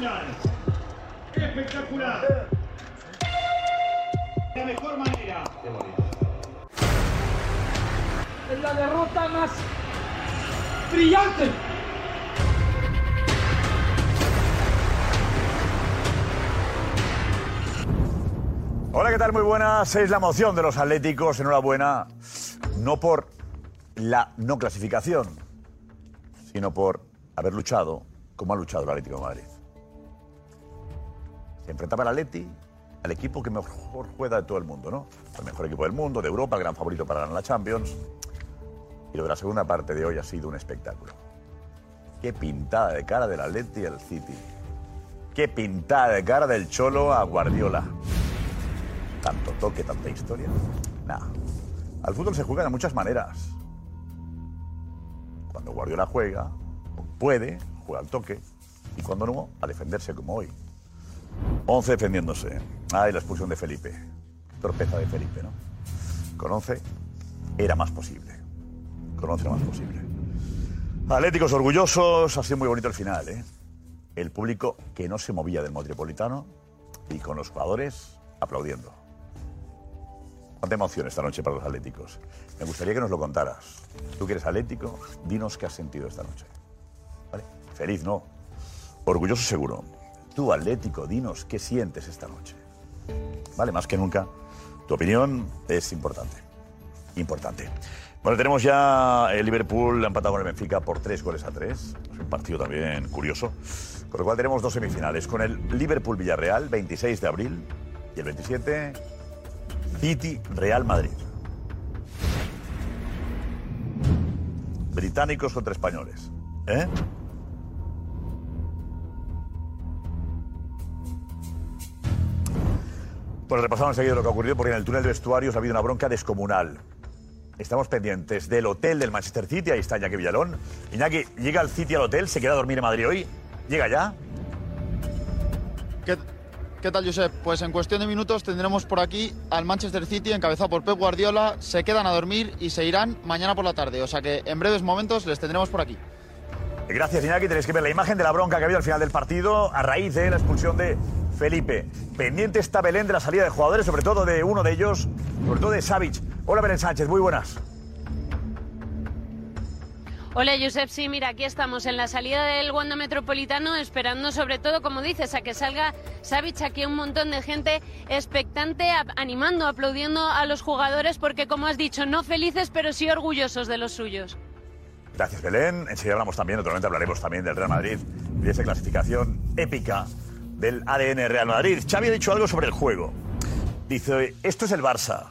Espectacular. Espectacular. La mejor manera. Es la derrota más brillante. Hola, ¿qué tal? Muy buenas. Es la emoción de los Atléticos. Enhorabuena. No por la no clasificación, sino por haber luchado como ha luchado el Atlético de Madrid. Enfrentaba el Atleti al equipo que mejor juega de todo el mundo, ¿no? El mejor equipo del mundo, de Europa, el gran favorito para ganar la Champions. Y lo de la segunda parte de hoy ha sido un espectáculo. Qué pintada de cara del Atleti al City. Qué pintada de cara del Cholo a Guardiola. Tanto toque, tanta historia. Nada. Al fútbol se juega de muchas maneras. Cuando Guardiola juega, puede, juega al toque. Y cuando no, a defenderse como hoy. 11 defendiéndose. Ay, la expulsión de Felipe. Torpeza de Felipe, ¿no? Con 11 era más posible. Con 11 era más posible. Atléticos orgullosos, ha sido muy bonito el final, ¿eh? El público que no se movía del Metropolitano y con los jugadores aplaudiendo. Cuánta emoción esta noche para los atléticos. Me gustaría que nos lo contaras. Tú que eres atlético, dinos qué has sentido esta noche. Feliz, ¿no? Orgulloso seguro. Tú, atlético, dinos qué sientes esta noche. Vale, más que nunca, tu opinión es importante. Importante. Bueno, tenemos ya el Liverpool empatado con el Benfica por tres goles a tres. Es un partido también curioso. Con lo cual tenemos dos semifinales. Con el Liverpool-Villarreal, 26 de abril. Y el 27, City-Real Madrid. Británicos contra españoles. ¿Eh? Pues repasamos enseguida lo que ha ocurrido porque en el túnel de vestuarios ha habido una bronca descomunal. Estamos pendientes del hotel del Manchester City, ahí está Iñaki Villalón. Iñaki, llega al City al hotel, se queda a dormir en Madrid hoy. ¿Llega ya? ¿Qué, qué tal, Josep? Pues en cuestión de minutos tendremos por aquí al Manchester City, encabezado por Pep Guardiola. Se quedan a dormir y se irán mañana por la tarde. O sea que en breves momentos les tendremos por aquí. Gracias, Iñaki. Tenéis que ver la imagen de la bronca que ha habido al final del partido a raíz de la expulsión de Felipe. Pendiente está Belén de la salida de jugadores, sobre todo de uno de ellos, sobre todo de Savic. Hola, Belén Sánchez, muy buenas. Hola, Josep. Sí, mira, aquí estamos en la salida del Wanda Metropolitano, esperando sobre todo, como dices, a que salga Savic. Aquí un montón de gente expectante, animando, aplaudiendo a los jugadores, porque, como has dicho, no felices, pero sí orgullosos de los suyos. Gracias, Belén. Enseguida hablamos también, naturalmente hablaremos también del Real Madrid y de esa clasificación épica del ADN Real Madrid. Xavi ha dicho algo sobre el juego. Dice, esto es el Barça.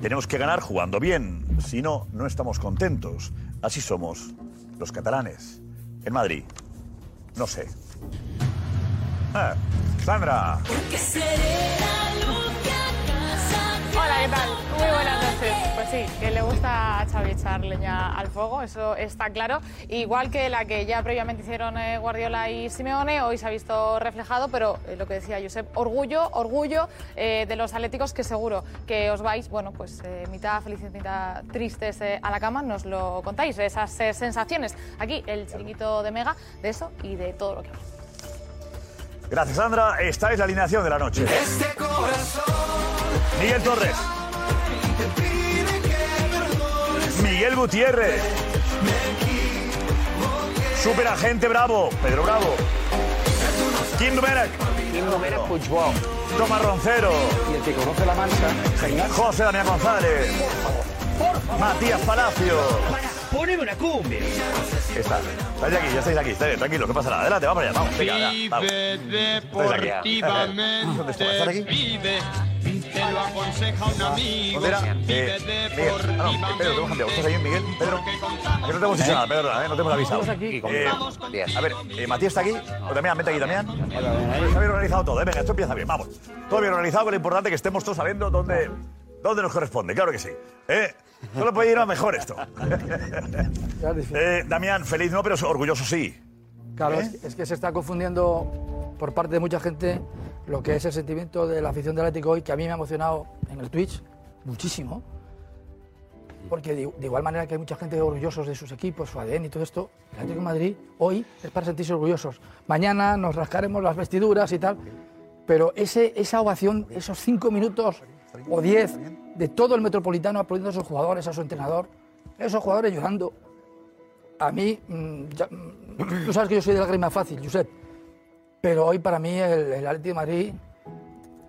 Tenemos que ganar jugando bien. Si no, no estamos contentos. Así somos los catalanes. En Madrid, no sé. Ah, Sandra. Hola, ¿qué tal? Muy buenas noches. Pues sí, que le gusta a Xavi echar leña al fuego, eso está claro. Igual que la que ya previamente hicieron eh, Guardiola y Simeone, hoy se ha visto reflejado, pero eh, lo que decía Josep, orgullo, orgullo eh, de los atléticos que seguro que os vais, bueno, pues eh, mitad felices, mitad tristes eh, a la cama, nos lo contáis, esas eh, sensaciones. Aquí el chiringuito de Mega, de eso y de todo lo que hablamos. Gracias, Sandra. Esta es la alineación de la noche. Este corazón Miguel Torres. Miguel Gutiérrez. Superagente Bravo. Pedro Bravo. Kim Domenech. Kim Domenech Puigdemont. Tomás Roncero. Y el que conoce la mancha, genial. José Damián González. Matías Palacio. Poneme una cumbia. Está. Estáis aquí, ya estáis aquí. Estáis tranquilos, no pasa nada. Adelante, vamos allá. Vamos, venga, ya, vamos. Estáis aquí. ¿Dónde está? ¿Estás aquí? Te lo aconseja un amigo. ¿Dónde era? Eh, Miguel. Ah, no, Pedro, te hemos cambiado. ¿Estás ahí, Miguel? Pedro. Que no te hemos dicho nada, Pedro, ¿eh? no te hemos avisado. Eh, a ver, eh, Matías está aquí. O Damián, vente aquí, Damián. Está bien organizado todo, ¿eh? Venga, esto empieza bien, vamos. Todo bien organizado, pero lo importante es que estemos todos sabiendo dónde, dónde nos corresponde, claro que sí. ¿Eh? Solo puede ir a mejor esto. Eh, Damián, feliz no, pero orgulloso sí. Claro, ¿Eh? es que se está confundiendo por parte de mucha gente lo que es el sentimiento de la afición del Atlético hoy, que a mí me ha emocionado en el Twitch muchísimo. Porque de, igual manera que hay mucha gente orgullosos de sus equipos, su ADN y todo esto, Atlético Madrid hoy es para sentirse orgullosos. Mañana nos rascaremos las vestiduras y tal, pero ese, esa ovación, esos cinco minutos o diez de todo el metropolitano aplaudiendo a sus jugadores, a su entrenador, esos jugadores llorando, a mí, mm, ya, mm, tú sabes que yo soy de lágrima fácil, Josep, pero hoy para mí el, el Atlético de Madrid,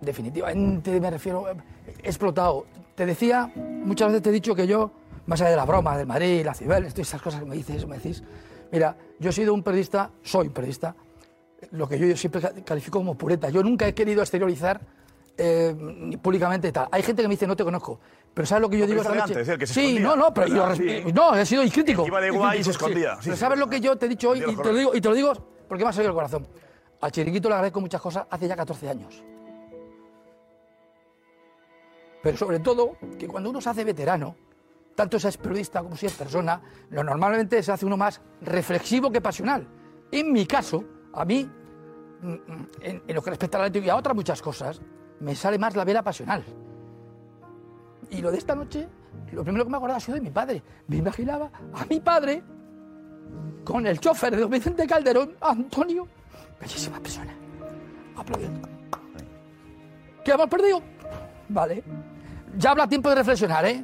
definitivamente me refiero, he explotado. Te decía, muchas veces te he dicho que yo, más allá de la broma del Madrid, la Cibeles, todas esas cosas que me dices, me decís, mira, yo he sido un periodista, soy un periodista, lo que yo siempre ca- califico como pureta. Yo nunca he querido exteriorizar eh, públicamente y tal. Hay gente que me dice, no te conozco. Pero ¿sabes lo que yo digo esta es noche? que se sí, escondía. no, no, pero yo sí. no, he sido crítico. Iba de guay y se escondía. Sí, Pero sí. ¿sabes lo que yo te he dicho hoy? Y te, lo digo, y te lo digo porque me ha salido el corazón. Al chiringuito le agradezco muchas cosas hace ya 14 años. Pero sobre todo, que cuando uno se hace veterano, tanto si es periodista como si es persona, lo normalmente se hace uno más reflexivo que pasional. En mi caso, a mí, mm, mm, en, lo que respecta al Atlético y a otras muchas cosas, me sale más la vela pasional. Y lo de esta noche, lo primero que me acordaba ha sido de mi padre. Me imaginaba a mi padre con el chofer de don Vicente Calderón, Antonio, bellísima persona, aplaudiendo. ¿Qué hemos perdido? Vale. Ya habrá tiempo de reflexionar, ¿eh?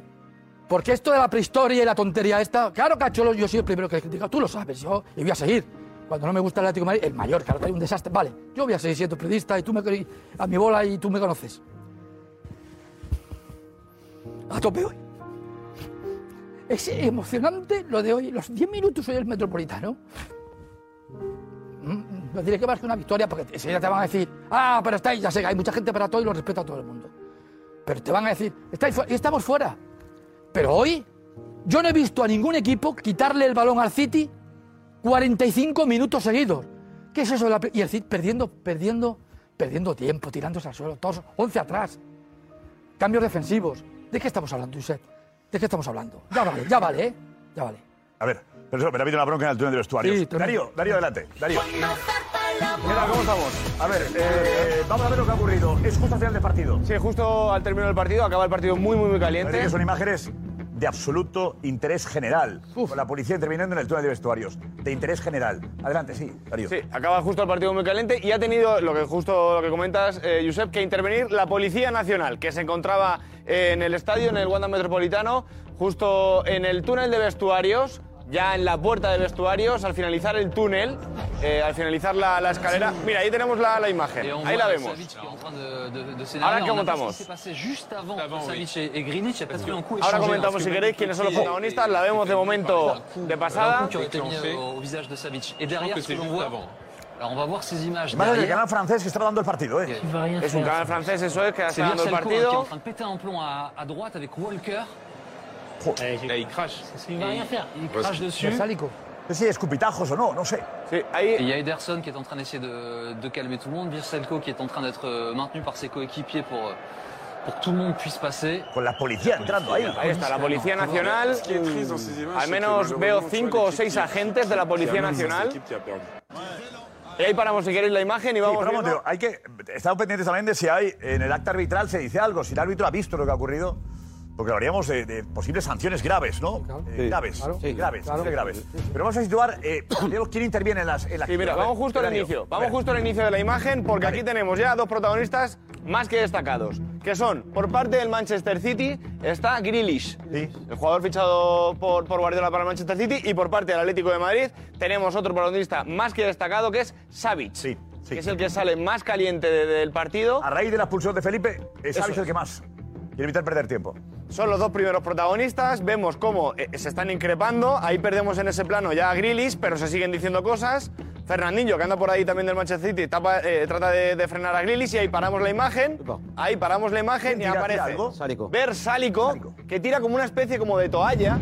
Porque esto de la prehistoria y la tontería esta, claro, Cacholo, yo soy el primero que he criticado, tú lo sabes, yo y voy a seguir. Cuando no me gusta el Atlético de Madrid, el mayor, ahora trae un desastre, vale, yo voy a seguir siendo periodista y tú me a mi bola y tú me conoces. A tope hoy. Es emocionante lo de hoy, los 10 minutos hoy del Metropolitano. No diré que más que una victoria, porque enseguida te van a decir, ah, pero estáis, ya sé que hay mucha gente para todo y lo respeto a todo el mundo. Pero te van a decir, estáis fuera, y estamos fuera. Pero hoy, yo no he visto a ningún equipo quitarle el balón al City 45 minutos seguidos. ¿Qué es eso? de la pre- y el City perdiendo, perdiendo, perdiendo tiempo, tirándose al suelo, todos 11 atrás. Cambios defensivos. ¿De qué estamos hablando, Josep? ¿De qué estamos hablando? Ya vale, ya vale, ¿eh? Ya vale. A ver, pero eso, pero ha habido una bronca en el túnel de vestuarios. Sí. Darío, Darío, adelante. Darío. ¿Qué tal? ¿Cómo estamos? A ver, eh, vamos a ver lo que ha ocurrido. Es justo al final del partido. Sí, justo al término del partido, acaba el partido muy, muy, muy caliente. que son imágenes de absoluto interés general. Con la policía interviniendo en el túnel de vestuarios. De interés general. Adelante, sí, Darío. Sí, acaba justo el partido muy caliente y ha tenido, lo que justo lo que comentas, eh, Josep, que intervenir la Policía Nacional, que se encontraba eh, en el estadio, en el Wanda Metropolitano, justo en el túnel de vestuarios, ya en la puerta de vestuarios, al finalizar el túnel, eh, al finalizar la, la escalera. Mira, ahí tenemos la, la imagen, on ahí la vemos. Ahora que coup Ahora comentamos, si queréis, quiénes son los protagonistas. La vemos de momento de pasada. coup qui aurait été mis au, au visage de Savic. Et derrière, que ce que c'est l'on juste voit. avant. Alors on va voir ces images. Imagen del derrière. canal francés que estaba dando el partido, ¿eh? Es un canal francés, eso es, que está dando el Virchelko, hein, qui est en partido. train de péter un plomb à, à droite avec Walker. Là, il crache. Il va rien faire. Il crache dessus. No sé si escupitajos o no, no sé. Sí, Et il y a Ederson qui est en train d'essayer de, de calmer tout le monde. Virselko qui est en train d'être euh, maintenu par ses coéquipiers pour, euh, pour que tout le monde puisse passer. Con la policía entrando ahí. Ahí está la Policía Nacional. Al menos veo cinco o seis agentes de la Policía Nacional. Y ahí paramos si queréis la imagen y Sí, vamos pero vamos, tío, hay que estamos pendientes también de si hay en el acta arbitral se dice algo, si el árbitro ha visto lo que ha ocurrido, porque hablaríamos de, de posibles sanciones graves, ¿no? Eh, Sí. graves, Claro. sí, graves, Claro. sí, graves. Pero vamos a situar, eh, quién interviene en las en la Sí, mira, vamos justo al inicio. Vamos justo al inicio de la imagen porque aquí tenemos ya dos protagonistas más que destacados, que son por parte del Manchester City está Grealish, el jugador fichado por, por Guardiola para el Manchester City, y por parte del Atlético de Madrid tenemos otro protagonista más que destacado que es Savic, que es el que sale más caliente de- del partido. A raíz de la expulsión de Felipe, es Eso Savic el es. que más. Quiere evitar perder tiempo. Son los dos primeros protagonistas, vemos cómo eh, se están increpando, ahí perdemos en ese plano ya a Grilis, pero se siguen diciendo cosas. Fernandinho, que anda por ahí también del Manchester City, tapa- eh, trata de, de frenar a Grilis y ahí paramos la imagen, ahí paramos la imagen y ¿Quién tira- aparece tira algo? Sálico. Ver Sálico, que tira como una especie como de toalla,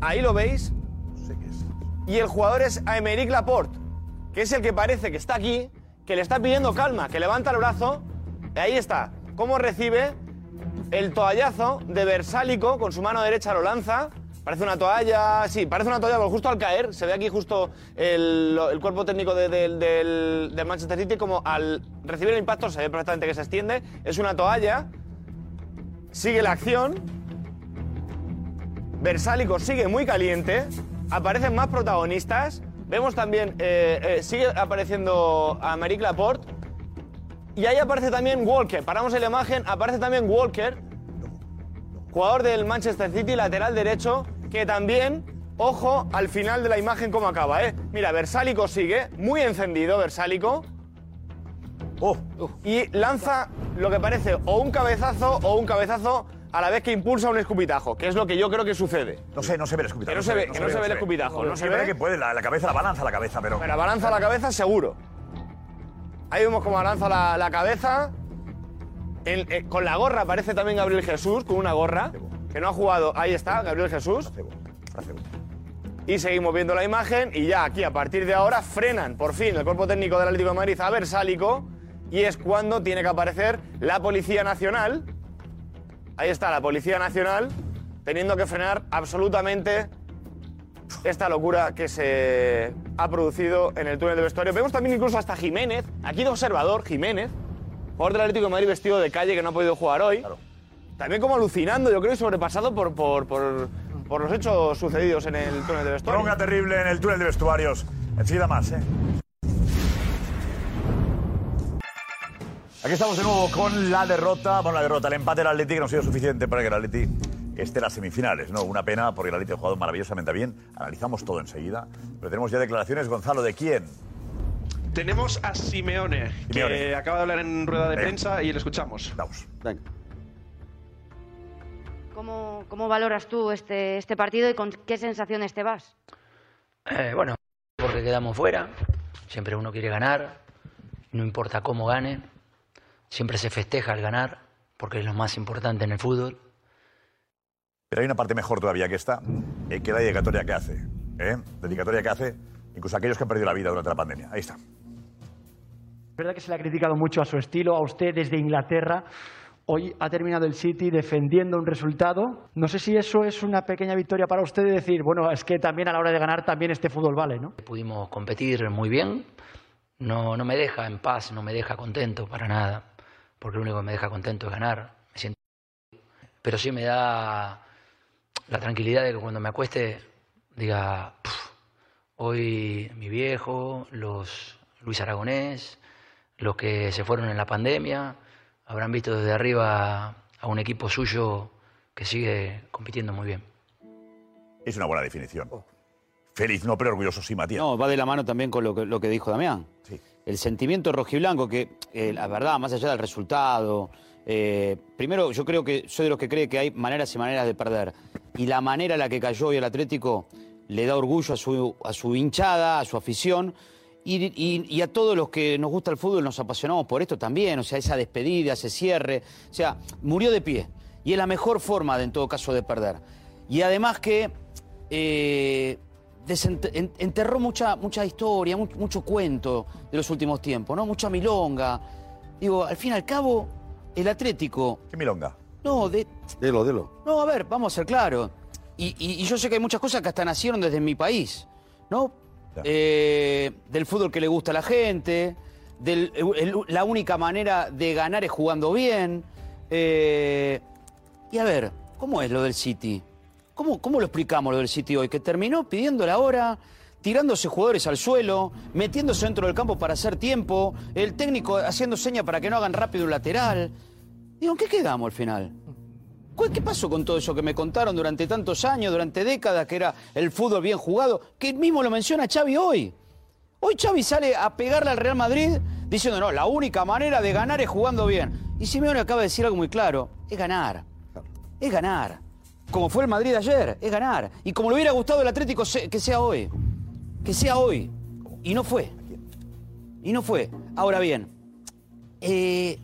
ahí lo veis, y el jugador es Aymeric Laporte, que es el que parece que está aquí, que le está pidiendo calma, que levanta el brazo, y ahí está, cómo recibe el toallazo de Versálico, con su mano derecha lo lanza, parece una toalla, sí, parece una toalla, pero justo al caer, se ve aquí justo el, cuerpo técnico de- del- Manchester City, como al recibir el impacto se ve perfectamente que se extiende, es una toalla, sigue la acción, Versálico sigue muy caliente, aparecen más protagonistas, vemos también, eh, eh, sigue apareciendo a Meric Laporte, y ahí aparece también Walker, paramos en la imagen, aparece también Walker, jugador del Manchester City, lateral derecho, que también, ojo al final de la imagen cómo acaba, ¿eh? Mira, Versálico sigue, muy encendido Versálico, Oh, y lanza lo que parece o un cabezazo o un cabezazo a la vez que impulsa un escupitajo, que es lo que yo creo que sucede. no sé, no se ve el escupitajo. Que no se ve- que no se ve el escupitajo, no se ve. que puede, la, la cabeza, la balanza la cabeza, pero... Pero balanza la cabeza seguro. Ahí vemos cómo balanza la, la cabeza. Eh, con la gorra aparece también Gabriel Jesús, con una gorra, que no ha jugado. Ahí está, Gabriel Jesús. Y seguimos viendo la imagen y ya aquí a partir de ahora frenan por fin el cuerpo técnico del Atlético de Madrid a Versálico y es cuando tiene que aparecer la Policía Nacional. Ahí está la Policía Nacional teniendo que frenar absolutamente esta locura que se ha producido en el túnel de vestuario. Vemos también incluso hasta Jiménez, aquí de observador, Jiménez, jugador del Atlético de Madrid vestido de calle que no ha podido jugar hoy. Claro. También como alucinando, yo creo, y sobrepasado por, por, por, por los hechos sucedidos en el túnel de vestuario. Bronca terrible en el túnel de vestuarios. Enseguida más, ¿eh? Aquí estamos de nuevo con la derrota. Bueno, la derrota, el empate del Atlético no ha sido suficiente para que el Atlético esté en las semifinales. ¿no? Una pena porque el Atlético ha jugado maravillosamente bien. Analizamos todo enseguida. Pero tenemos ya declaraciones, Gonzalo, ¿de quién? Tenemos a Simeone, que acaba de hablar en rueda de Venga. prensa y le escuchamos. Vamos. Venga. ¿Cómo, cómo valoras tú este, este partido y con qué sensaciones te vas? Eh, bueno, porque quedamos fuera, siempre uno quiere ganar, no importa cómo gane, siempre se festeja al ganar, porque es lo más importante en el fútbol. Pero hay una parte mejor todavía que esta, eh, que la dedicatoria que hace. ¿eh? Dedicatoria que hace incluso a aquellos que han perdido la vida durante la pandemia. Ahí está. Es verdad que se le ha criticado mucho a su estilo, a usted desde Inglaterra. Hoy ha terminado el City defendiendo un resultado. No sé si eso es una pequeña victoria para usted de decir, bueno, es que también a la hora de ganar también este fútbol vale, ¿no? Pudimos competir muy bien, no, no me deja en paz, no me deja contento para nada, porque lo único que me deja contento es ganar. Me siento... Pero sí me da la tranquilidad de que cuando me acueste diga, "Puf, hoy mi viejo, los Luis Aragonés, los que se fueron en la pandemia, habrán visto desde arriba a un equipo suyo que sigue compitiendo muy bien. Es una buena definición. Feliz no, pero orgulloso sí, Matías. No, va de la mano también con lo que, lo que dijo Damián. El sentimiento rojiblanco, que eh, la verdad, más allá del resultado, eh, primero yo creo que soy de los que cree que hay maneras y maneras de perder. Y la manera en la que cayó hoy el Atlético le da orgullo a su, a su hinchada, a su afición. Y, y- a todos los que nos gusta el fútbol nos apasionamos por esto también, o sea, esa despedida, ese cierre, o sea, murió de pie. Y es la mejor forma, en todo caso, de perder. Y además que eh, enterró mucha, mucha historia, mu- mucho cuento de los últimos tiempos, ¿no? Mucha milonga. Digo, al fin y al cabo, el Atlético. ¿Qué milonga? No, de. Dilo, dilo. No, a ver, vamos a ser claros. Y, y- y yo sé que hay muchas cosas que hasta nacieron desde mi país, ¿no? Eh, del fútbol que le gusta a la gente, del, el- la única manera de ganar es jugando bien. Eh, y a ver, ¿cómo es lo del City? ¿Cómo, ¿Cómo lo explicamos lo del City hoy? Que terminó pidiendo la hora, tirándose jugadores al suelo, metiéndose dentro del campo para hacer tiempo, el técnico haciendo señas para que no hagan rápido un lateral. Digo, ¿en qué quedamos al final? ¿Cuál- ¿Qué pasó con todo eso que me contaron durante tantos años, durante décadas, que era el fútbol bien jugado? Que mismo lo menciona Xavi hoy. Hoy Xavi sale a pegarle al Real Madrid diciendo, no, la única manera de ganar es jugando bien. Y Simeone acaba de decir algo muy claro, es ganar. es ganar. Como fue el Madrid ayer, es ganar. Y como le hubiera gustado el Atlético que sea hoy. Que sea hoy. Y no fue. Y no fue. Ahora bien, eh,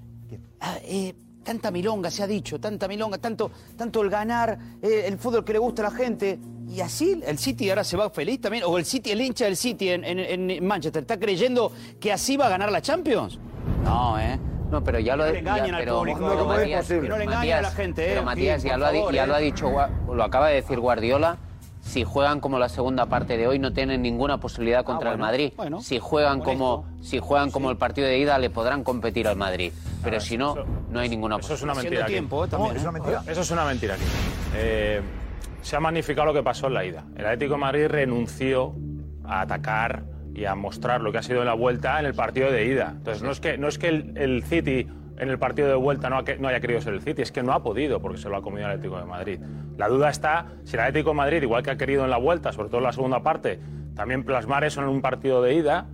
ah, eh, tanta milonga se ha dicho, tanta milonga, tanto, tanto el ganar, eh, el fútbol que le gusta a la gente. Y así el City ahora se va feliz también. O el City, el hincha del City en, en- en Manchester, ¿está creyendo que así va a ganar la Champions? No, ¿eh? No, pero ya lo Que no ya- le engañen al pero, público, pero ¿cómo es Matías? Que no le engañen a la gente, Pero eh, Matías, Gil, ya, lo ha, ya eh. lo ha dicho, lo acaba de decir Guardiola. Si juegan como la segunda parte de hoy, no tienen ninguna posibilidad contra el bueno, Madrid. bueno. si juegan como si juegan como el partido de ida, le podrán competir al Madrid. Pero si no, no hay ninguna Eso es una mentira. aquí. ¿Cómo? ¿Es una mentira? Eso es una mentira. aquí. Eh, se ha magnificado lo que pasó en la ida. El Atlético de Madrid renunció a atacar y a mostrar lo que ha sido en la vuelta en el partido de ida. Entonces, no es que, no es que el, el City en el partido de vuelta no, ha no haya querido ser el City, es que no ha podido porque se lo ha comido el Atlético de Madrid. La duda está si el Atlético de Madrid, igual que ha querido en la vuelta, sobre todo en la segunda parte, también plasmar eso en un partido de ida,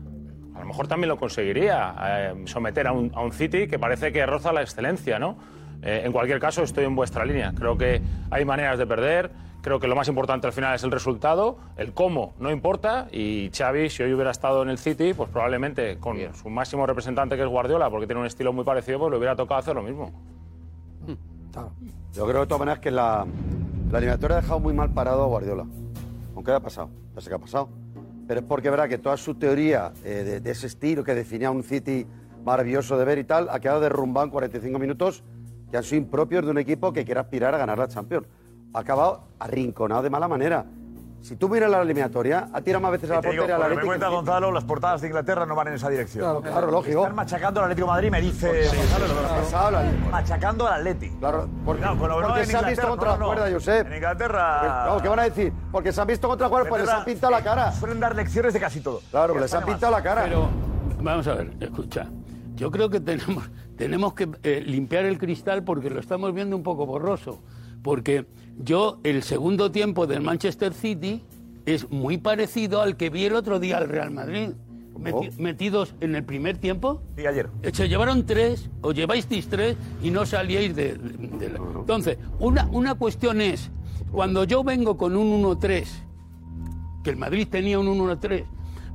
a lo mejor también lo conseguiría, eh, someter a un, a un City que parece que roza la excelencia, ¿no? Eh, en cualquier caso, estoy en vuestra línea. Creo que hay maneras de perder. Creo que lo más importante al final es el resultado. El cómo no importa. Y Xavi, si hoy hubiera estado en el City, pues probablemente con su máximo representante que es Guardiola, porque tiene un estilo muy parecido, pues le hubiera tocado hacer lo mismo. Yo creo de todas maneras que la, la eliminatoria ha dejado muy mal parado a Guardiola. Aunque haya pasado, ya sé que ha pasado. Pero es porque verá que toda su teoría eh, de, de ese estilo que definía un City maravilloso de ver y tal, ha quedado derrumbado en 45 minutos que han sido impropios de un equipo que quiere aspirar a ganar la Champions. Ha acabado arrinconado de mala manera. Si tú miras la eliminatoria, ha tirado más veces a la Te digo, portería lo que me Atlético. cuenta Gonzalo, las portadas de Inglaterra no van en esa dirección. Claro, claro, lógico. Están machacando al Atlético de Madrid, me dice Gonzalo, lo de las portadas. Machacando al Atlético. Claro, porque, con lo porque en se han visto contra no, la no. cuerda, Josep. En Inglaterra. No, ¿Qué van a decir? Porque se han visto contra la cuerda, porque les han pintado la cara. Suelen dar lecciones de casi todo. Claro, les han pintado la cara. Pero, vamos a ver, escucha. Yo creo que tenemos, tenemos que eh, limpiar el cristal porque lo estamos viendo un poco borroso. Porque yo, el segundo tiempo del Manchester City es muy parecido al que vi el otro día al Real Madrid. Meti- metidos en el primer tiempo. Sí, ayer. Se llevaron tres, os lleváis tres y no salíais de, la- Entonces, una, una cuestión es, cuando yo vengo con un 1-3, que el Madrid tenía un 1-3,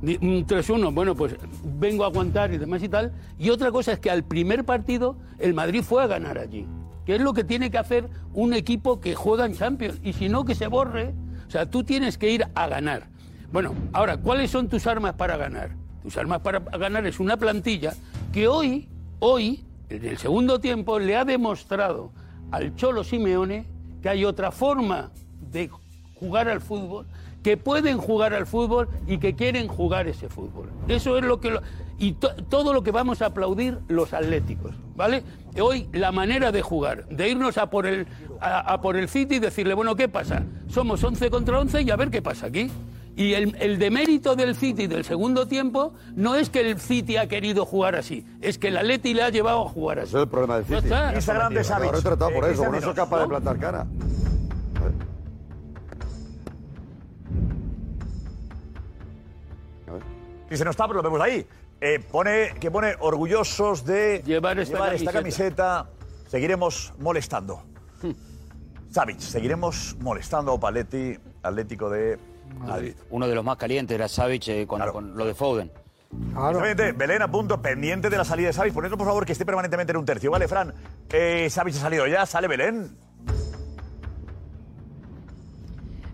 di- un 3-1, bueno, pues vengo a aguantar y demás y tal. Y otra cosa es que al primer partido el Madrid fue a ganar allí, que es lo que tiene que hacer un equipo que juega en Champions. Y si no, que se borre. O sea, tú tienes que ir a ganar. Bueno, ahora, ¿cuáles son tus armas para ganar? Tus armas para ganar es una plantilla que hoy, hoy, en el segundo tiempo, le ha demostrado al Cholo Simeone que hay otra forma de jugar al fútbol, que pueden jugar al fútbol y que quieren jugar ese fútbol. Eso es lo que... lo- y to- todo lo que vamos a aplaudir los atléticos, ¿vale? Hoy la manera de jugar, de irnos a por el, a, a por el City y decirle, bueno, ¿qué pasa? Somos 11 contra 11 y a ver qué pasa aquí. Y el, el demérito del City del segundo tiempo no es que el City ha querido jugar así, es que el Atleti le ha llevado a jugar así. Ese es el problema del City. está. Instagram de Savic. Lo retratado por Eh, eso, no es capaz de ¿no? plantar cara. Si se nos está, pero lo vemos ahí. Eh, pone, que pone orgullosos de llevar esta esta camiseta. Seguiremos molestando. Savic, seguiremos molestando a Paletti, Atlético de Madrid. Uno de los más calientes era Savic eh, con, con lo de Foden. Exactamente, Belén a punto, pendiente de la salida de Savic. Ponedlo, por favor, que esté permanentemente en un tercio. Vale, Fran. Eh, Savic ha salido ya, sale Belén.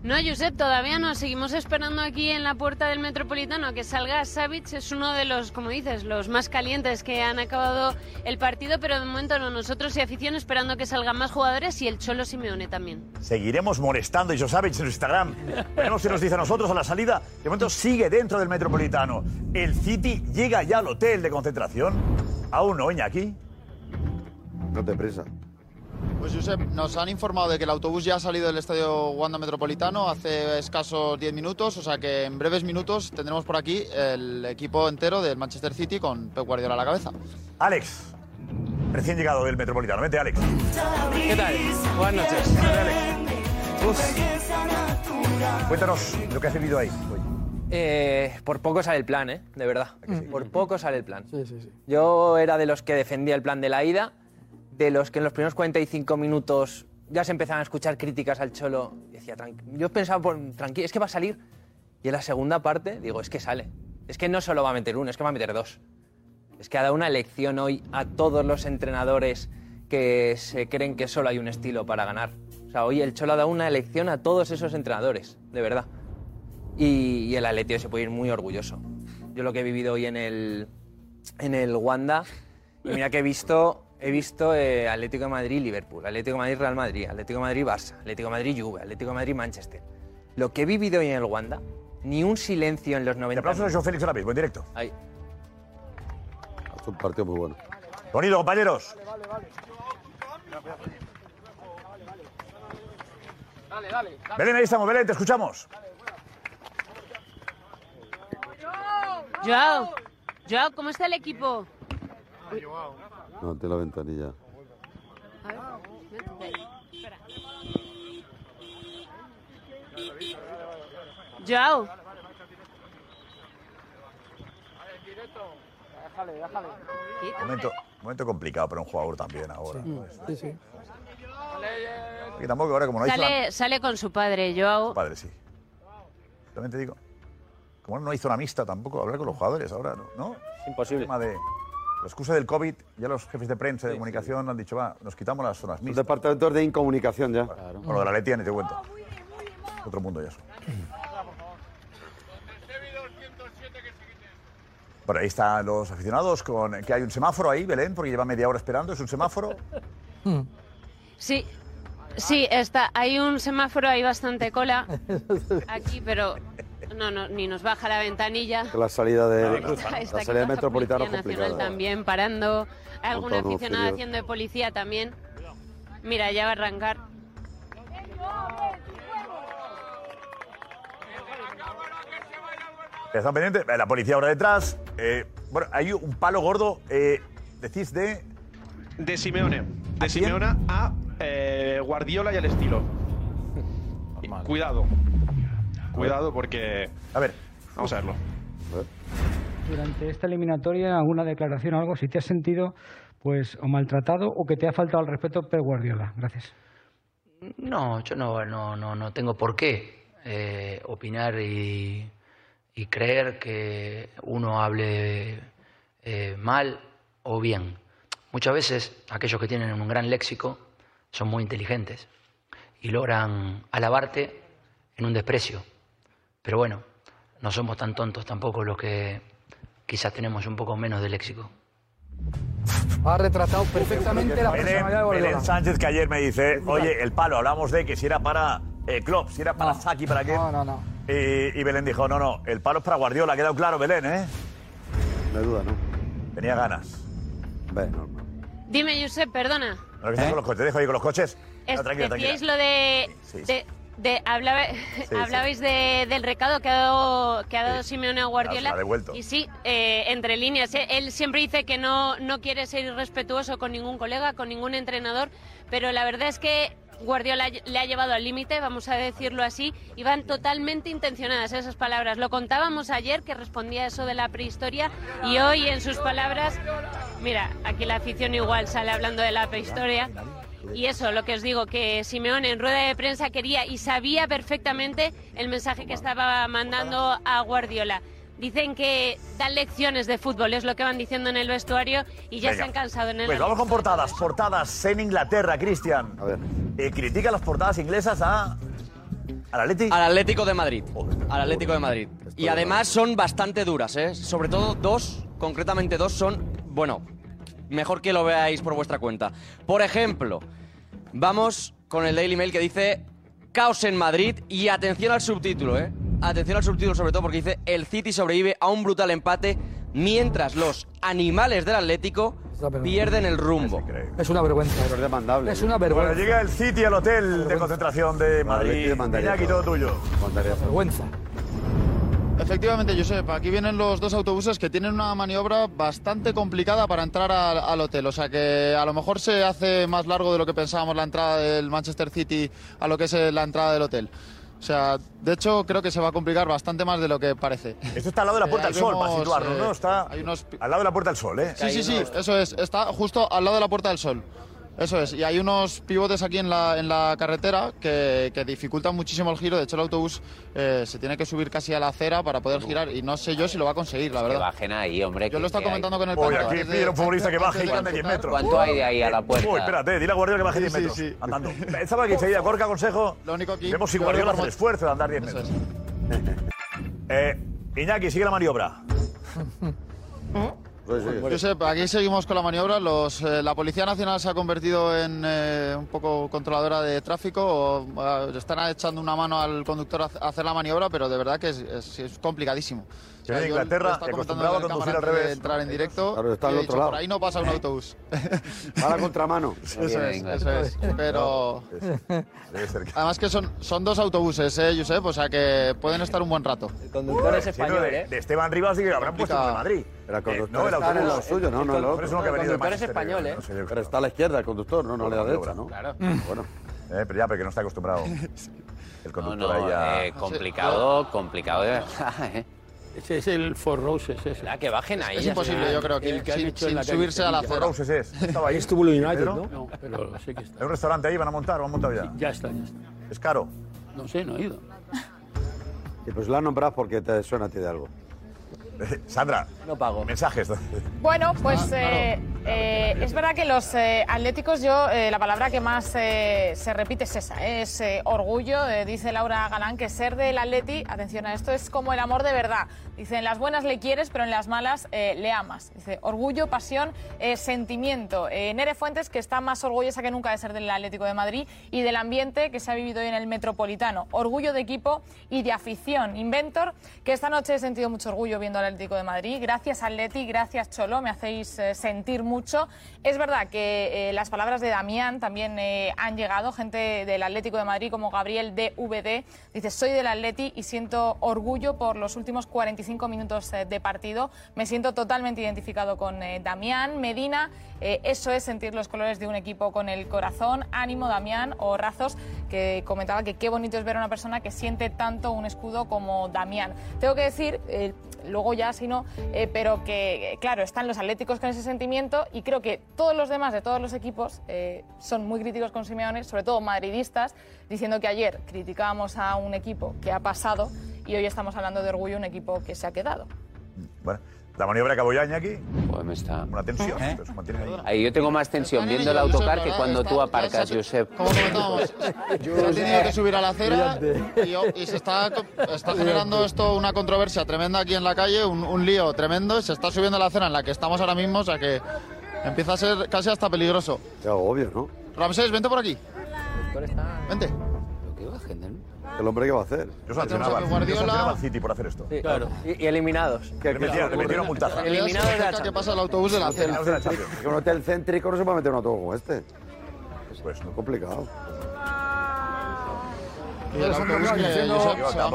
No, Josep, todavía no. Seguimos esperando aquí en la puerta del Metropolitano que salga Savic. Es uno de los, como dices, los más calientes que han acabado el partido, pero de momento no. Nosotros y afición esperando que salgan más jugadores y el Cholo Simeone también. Seguiremos molestando a Savic en su Instagram. Veremos si nos dice a nosotros a la salida. De momento sigue dentro del Metropolitano. El City llega ya al hotel de concentración. Aún no, Iñaki. No te prisa. Pues Josep, nos han informado de que el autobús ya ha salido del estadio Wanda Metropolitano hace escasos 10 minutos, o sea que en breves minutos tendremos por aquí el equipo entero del Manchester City con Pep Guardiola a la cabeza. Alex, recién llegado del Metropolitano. Vente, Alex. ¿Qué tal? Buenas noches. Cuéntanos lo que has vivido ahí. Eh, por poco sale el plan, ¿eh? De verdad. Por poco sale el plan. Yo era de los que defendía el plan de la ida, de los que en los primeros 45 minutos ya se empezaban a escuchar críticas al Cholo. Decía, yo pensaba, tranquilo, es que va a salir. Y en la segunda parte, digo, es que sale. Es que no solo va a meter uno, es que va a meter dos. Es que ha dado una lección hoy a todos los entrenadores que se creen que solo hay un estilo para ganar. O sea, hoy el Cholo ha dado una lección a todos esos entrenadores, de verdad. Y, y el Atlético se puede ir muy orgulloso. Yo lo que he vivido hoy en el, en el Wanda, y mira que he visto, he visto eh, Atlético de Madrid, Liverpool, Atlético de Madrid, Real Madrid, Atlético de Madrid, Barça, Atlético de Madrid, Juve, Atlético de Madrid, Manchester. Lo que he vivido hoy en el Wanda, ni un silencio en los 90 aplausos a Joao Félix ahora mismo, en directo. Ahí. Es un partido muy bueno. Bonito, compañeros. Dale, dale. Belén, ahí estamos, Belén, te escuchamos. Joao, Joao, ¿cómo está el equipo? No, ante la ventanilla. Joao, Déjale, déjale. Momento, momento complicado para un jugador también ahora. Sí, sí. Tampoco ahora, como no hay sale, sale con su padre, Joao. Padre, sí. También te digo. Como no hay zona mixta tampoco, hablar con los jugadores ahora, ¿no? ¿no? Imposible. El tema de la excusa del COVID, ya los jefes de prensa y de comunicación han dicho, va, nos quitamos las zonas Los mixtas. departamentos de incomunicación ya. Con lo de la Leti, ni te cuento. Otro mundo ya eso. Bueno, ahí están los aficionados con que hay un semáforo ahí, Belén, porque lleva media hora esperando, es un semáforo. Sí, sí, está. Hay un semáforo, hay bastante cola aquí, pero no, no, ni nos baja la ventanilla. La salida de Está- está la salida metropolitana Nacional complicada. también parando. Hay algún aficionado haciendo de policía también. Mira, ya va a arrancar. Están pendientes, la policía ahora detrás. Eh, bueno, hay un palo gordo, eh, decís de... De Simeone. De Simeone a eh, Guardiola y al estilo. Cuidado. Cuidado porque... A ver. Vamos a verlo. Durante esta eliminatoria, alguna declaración o algo, si te has sentido pues o maltratado o que te ha faltado al respeto Pep Guardiola. Gracias. No, yo no, no, no, no tengo por qué eh, opinar y, y creer que uno hable eh, mal o bien. Muchas veces aquellos que tienen un gran léxico son muy inteligentes y logran alabarte en un desprecio. Pero bueno, no somos tan tontos tampoco los que quizás tenemos un poco menos de léxico. Ha retratado perfectamente la Belén, personalidad de Guardiola. Belén Sánchez que ayer me dice, oye, el palo, hablamos de que si era para eh, Klopp, si era para Saki, para qué. No, no, no. Y, y Belén dijo, no, no, el palo es para Guardiola, ha quedado claro, Belén, ¿eh? No hay duda, ¿no? Tenía ganas. Ve, normal. Dime, Josep, perdona. No, que estás con los coches, te dejo ahí con los coches. Es- No, tranquila, decíais tranquila. lo de... Sí, sí. de, de- hablaba- hablabais de- del recado que ha dado, que ha dado Simeone a Guardiola. ha devuelto. Y sí, eh, entre líneas. eh, Él siempre dice que no, no quiere ser irrespetuoso con ningún colega, con ningún entrenador, pero la verdad es que Guardiola le ha llevado al límite, vamos a decirlo así, y van totalmente intencionadas esas palabras. Lo contábamos ayer, que respondía eso de la prehistoria, y hoy en sus palabras, mira, aquí la afición igual sale hablando de la prehistoria. Y eso, lo que os digo, que Simeone en rueda de prensa quería y sabía perfectamente el mensaje que estaba mandando a Guardiola. Dicen que dan lecciones de fútbol, es lo que van diciendo en el vestuario y ya Venga. se han cansado en el... Pues vamos con portadas. Portadas en Inglaterra, Cristian. A ver. critica las portadas inglesas a. ¿Al Atlético? Al Atlético de Madrid. Al Atlético de Madrid. Y además son bastante duras, ¿eh? Sobre todo dos, concretamente dos, son, bueno, mejor que lo veáis por vuestra cuenta. Por ejemplo, vamos con el Daily Mail que dice caos en Madrid y atención al subtítulo, ¿eh? Atención al subtítulo sobre todo porque dice el City sobrevive a un brutal empate mientras los animales del Atlético pierden el rumbo. Es una vergüenza. Pero es demandable. Es una Bueno, vergüenza. llega el City al hotel de concentración de Madrid. Iñaki, todo tuyo. Vergüenza. Efectivamente, Josep, aquí vienen los dos autobuses que tienen una maniobra bastante complicada para entrar al, al hotel. O sea que a lo mejor se hace más largo de lo que pensábamos la entrada del Manchester City a lo que es eh, la entrada del hotel. O sea, de hecho, creo que se va a complicar bastante más de lo que parece. Esto está al lado de la Puerta Eh, del Sol, para situarnos, eh, ¿no? Está al lado de la Puerta del Sol, ¿eh? Sí, sí, sí, eso es. Está justo al lado de la Puerta del Sol. Eso es, y hay unos pivotes aquí en la, en la carretera que, que dificultan muchísimo el giro. De hecho, el autobús eh, se tiene que subir casi a la acera para poder girar y no sé yo si lo va a conseguir, la Que verdad. bajen ahí, hombre. Yo lo he estado que comentando hay- con el Oye, aquí antes de- pide un futbolista que baje y de que ande 10 metros. ¿Cuánto hay de ahí a la puerta? Uy, espérate, dile a Guardiola que baje 10 Sí, sí, metros. sí. Andando. Estaba aquí enseguida, Gorka, consejo. Lo único aquí. Vemos si Guardiola hace el que esfuerzo de andar 10 Eso metros. eh, Iñaki, sigue la maniobra. Josep, aquí seguimos con la maniobra. Los, eh, la Policía Nacional se ha convertido en eh, un poco controladora de tráfico. O, le están echando una mano al conductor a hacer- la maniobra, pero de verdad que es complicadísimo. De yo Inglaterra, comentando acostumbrado a en conducir al antes de revés. entrar en directo. Claro, está al otro dicho, lado. Por ahí no pasa un autobús. Va a la contramano. Eso es, eso es. Pero. Que- Además que son, son dos autobuses, ¿eh, Josep? O sea que pueden estar un buen rato. El conductor es español, no, de, ¿eh? de Esteban Rivas sí que habrán puesto en de Madrid. Pero Eh, conductor no, el está en autobús. lo suyo, no, no, que ha El venido de conductor es español, ¿eh? no yo. Pero está a la izquierda el conductor, no, no le da derecha, ¿no? Claro. Bueno. Eh, pero ya, porque no está acostumbrado. El No, conductor no, ahí ya... eh, complicado, complicado de verdad, ¿eh? Ese es el Four Roses, ese. Ya, que bajen ahí. Es imposible, yo creo que El que han sin, hecho sin subirse a la acera. Roses es. Estaba ahí. Estuvo el United. ¿no? No, pero sé que está. Hay un restaurante ahí, van a montar, van a montar ya. Ya está, ya está. Es caro. No sé, no he ido. Y pues la nombras porque te suena a ti de algo. Sandra, No pago. mensajes. Bueno, pues eh, eh, es verdad que los eh, atléticos, yo eh, la palabra que más eh, se repite es esa, eh, es eh, orgullo. Eh, dice Laura Galán que ser del Atleti, atención a esto, es como el amor de verdad. Dice, en las buenas le quieres, pero en las malas eh, le amas. Dice, orgullo, pasión, eh, sentimiento. Eh, Nere Fuentes, que está más orgullosa que nunca de ser del Atlético de Madrid y del ambiente que se ha vivido hoy en el Metropolitano. Orgullo de equipo y de afición. Inventor, que esta noche he sentido mucho orgullo viendo al Atlético de Madrid. Gracias Atleti, gracias Cholo, me hacéis eh, sentir mucho. Es verdad que eh, las palabras de Damián también eh, han llegado, gente del Atlético de Madrid como Gabriel DVD, dice, soy del Atleti y siento orgullo por los últimos 45 minutos eh, de partido. Me siento totalmente identificado con eh, Damián. Medina, eh, eso es sentir los colores de un equipo con el corazón. Ánimo, Damián o Razos, que comentaba que qué bonito es ver a una persona que siente tanto un escudo como Damián. Tengo que decir, eh, luego ya si no, pero que, claro, están los atléticos con ese sentimiento y creo que todos los demás de todos los equipos son muy críticos con Simeone, sobre todo madridistas, diciendo que ayer criticábamos a un equipo que ha pasado y hoy estamos hablando de orgullo, un equipo que se ha quedado. Bueno, la maniobra acabó ya, Iñaki. Pues me está... Una tensión. pero se mantiene ahí. Ahí yo tengo más tensión viendo el autocar que cuando tú aparcas, se- Josep. Como comentábamos, se ha tenido que subir a la acera y, y se está, está generando esto una controversia tremenda aquí en la calle, un, un lío tremendo. Se está subiendo a la acera en la que estamos ahora mismo, o sea que empieza a ser casi hasta peligroso. Ya, obvio, ¿no? Ramsés, vente por aquí. Vente. El hombre que va a hacer. Yo sancionaba, yo sancionaba al City por hacer esto. Claro. Y, y eliminados. Le metieron, le metieron multaza. Eliminados de la ¿Qué Champions. pasa el autobús de la de Champions. Que un hotel céntrico no se puede meter un autobús como este. Pues no. Es complicado. Y el autobús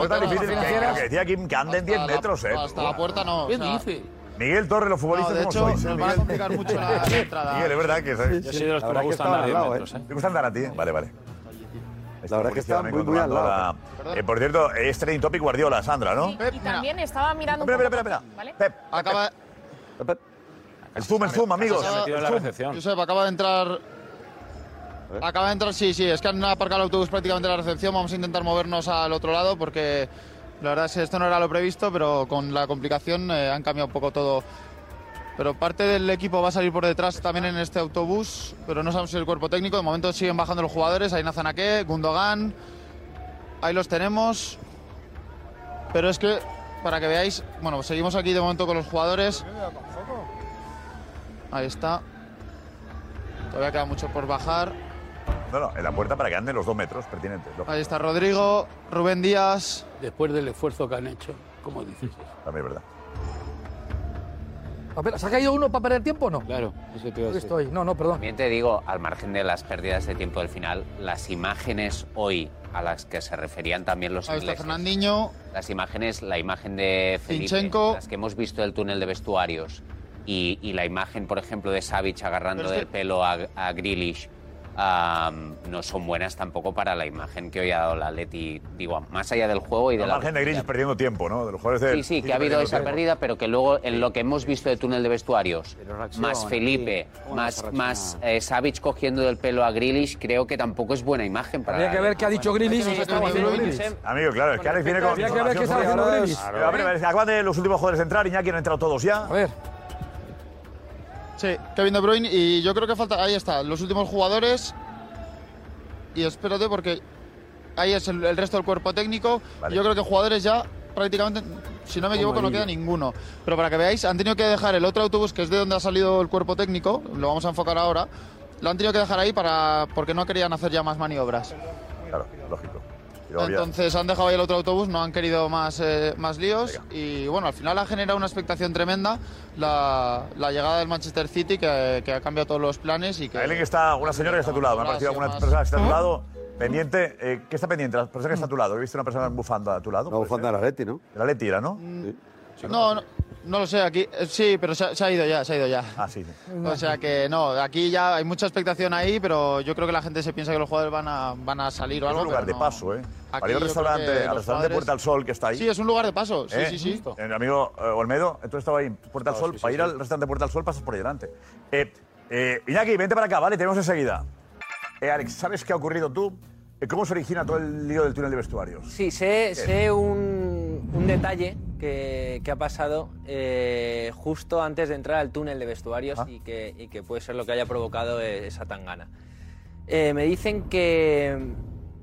que tan difícil que, que decía Kim que anden 10 Hasta la- metros, eh. Hasta la puerta no. ¿Qué dice? Miguel Torres, los No, futbolistas, de ¿cómo hecho, sois? eh, nos va a Miguel? complicar mucho la, la entrada. Miguel, es verdad que... ¿sabes? Yo soy de los que me que gustan estaba dar al 10 lado, metros, ¿eh? ¿eh? ¿Te gusta andar a ti? Vale, vale. La verdad es que está muy, muy al lado. Eh, por cierto, es trending topic Guardiola, Sandra, ¿no? Pep, Y mira, también estaba mirando un Espera, poco... espera, espera. ¿Vale? Pep, acaba, el zoom, el zoom, amigos. Se ha metido en la El zoom. recepción. Josep, acaba de entrar. Acaba de entrar, sí, sí, es que han aparcado el autobús prácticamente en la recepción. Vamos a intentar movernos al otro lado porque la verdad es que esto no era lo previsto, pero con la complicación eh, han cambiado un poco todo. Pero parte del equipo va a salir por detrás también en este autobús, pero no sabemos si el cuerpo técnico. De momento siguen bajando los jugadores. Ahí Nazanaque, Gundogan. Ahí los tenemos. Pero es que, para que veáis, bueno, pues seguimos aquí de momento con los jugadores. Ahí está. Todavía queda mucho por bajar. No, no, en la puerta para que anden los dos metros pertinentes. lógico. Ahí está Rodrigo, Rubén Díaz. Después del esfuerzo que han hecho, como dices. También es verdad. ¿Se ha caído uno para perder tiempo o no? Claro, eso te iba a Aquí decir. estoy. No, no, perdón. También te digo, al margen de las pérdidas de tiempo del final, las imágenes hoy a las que se referían también los Ahí está Fernandinho. las imágenes, la imagen de Felipe, Zinchenko. las que hemos visto del túnel de vestuarios y, y la imagen, por ejemplo, de Savic agarrando del que- pelo a, a Grealish, am, no son buenas tampoco para la imagen que hoy ha dado la Atleti, digo, más allá del juego y de la... margen de Grilis perdiendo tiempo, ¿no? De los jugadores de. Sí, sí, que ha habido esa pérdida, pero que luego en lo que hemos visto de túnel de vestuarios, más Felipe, sí. Más, más eh, Savic cogiendo del pelo a Grealish, creo que tampoco es buena imagen para Habría que ver qué ha dicho estaba haciendo Grealish. Amigo, claro, es que Alex viene con. Habría que ver qué información haciendo Grealish. Acaban de los últimos jugadores de entrar, Iñaki han entrado todos ya. A ver. Sí, Kevin De Bruyne y yo creo que falta, ahí está, los últimos jugadores. Y espérate porque ahí es el, el resto del cuerpo técnico. Y yo creo que jugadores ya prácticamente, si no me equivoco, no queda ninguno. Pero para que veáis, han tenido que dejar el otro autobús, que es de donde ha salido el cuerpo técnico, lo vamos a enfocar ahora. Lo han tenido que dejar ahí para porque no querían hacer ya más maniobras. Claro, lógico. Entonces han dejado ahí el otro autobús, no han querido más, eh, más líos y bueno, al final ha generado una expectación tremenda la, la llegada del Manchester City que, que ha cambiado todos los planes y que... Alguien que está, una señora que está a tu lado. Me ha parecido alguna persona que está a tu lado. Pendiente, eh, ¿qué está pendiente? La persona que está a tu lado. He visto una persona bufanda a tu lado. La bufanda del Atleti, ¿no? El Atleti era, ¿no? No, no, no lo sé, aquí eh, sí, pero se, ha- se ha ido ya, se ha ido ya. Ah, sí. O sea que no, aquí ya hay mucha expectación ahí, pero yo creo que la gente se piensa que los jugadores van a, van a salir o Es algo. un lugar pero de no. paso, ¿eh? Para ir al restaurante, al restaurante jugadores- Puerta al Sol que está ahí. Sí, es un lugar de paso, sí, ¿Eh? sí, sí. El amigo eh, Olmedo, tú estaba ahí, Puerta al Sol. sí, sí, para ir al restaurante Puerta al Sol pasas por ahí delante. Eh, eh, Iñaki, vente para acá, ¿vale? Tenemos enseguida. Eh, Alex, ¿sabes qué ha ocurrido tú? Eh, ¿Cómo se origina todo el lío del túnel de vestuarios? Sí, sé, sé un, un detalle que, que ha pasado eh, justo antes de entrar al túnel de vestuarios Ah. y, que, y que puede ser lo que haya provocado eh, esa tangana. Eh, me dicen que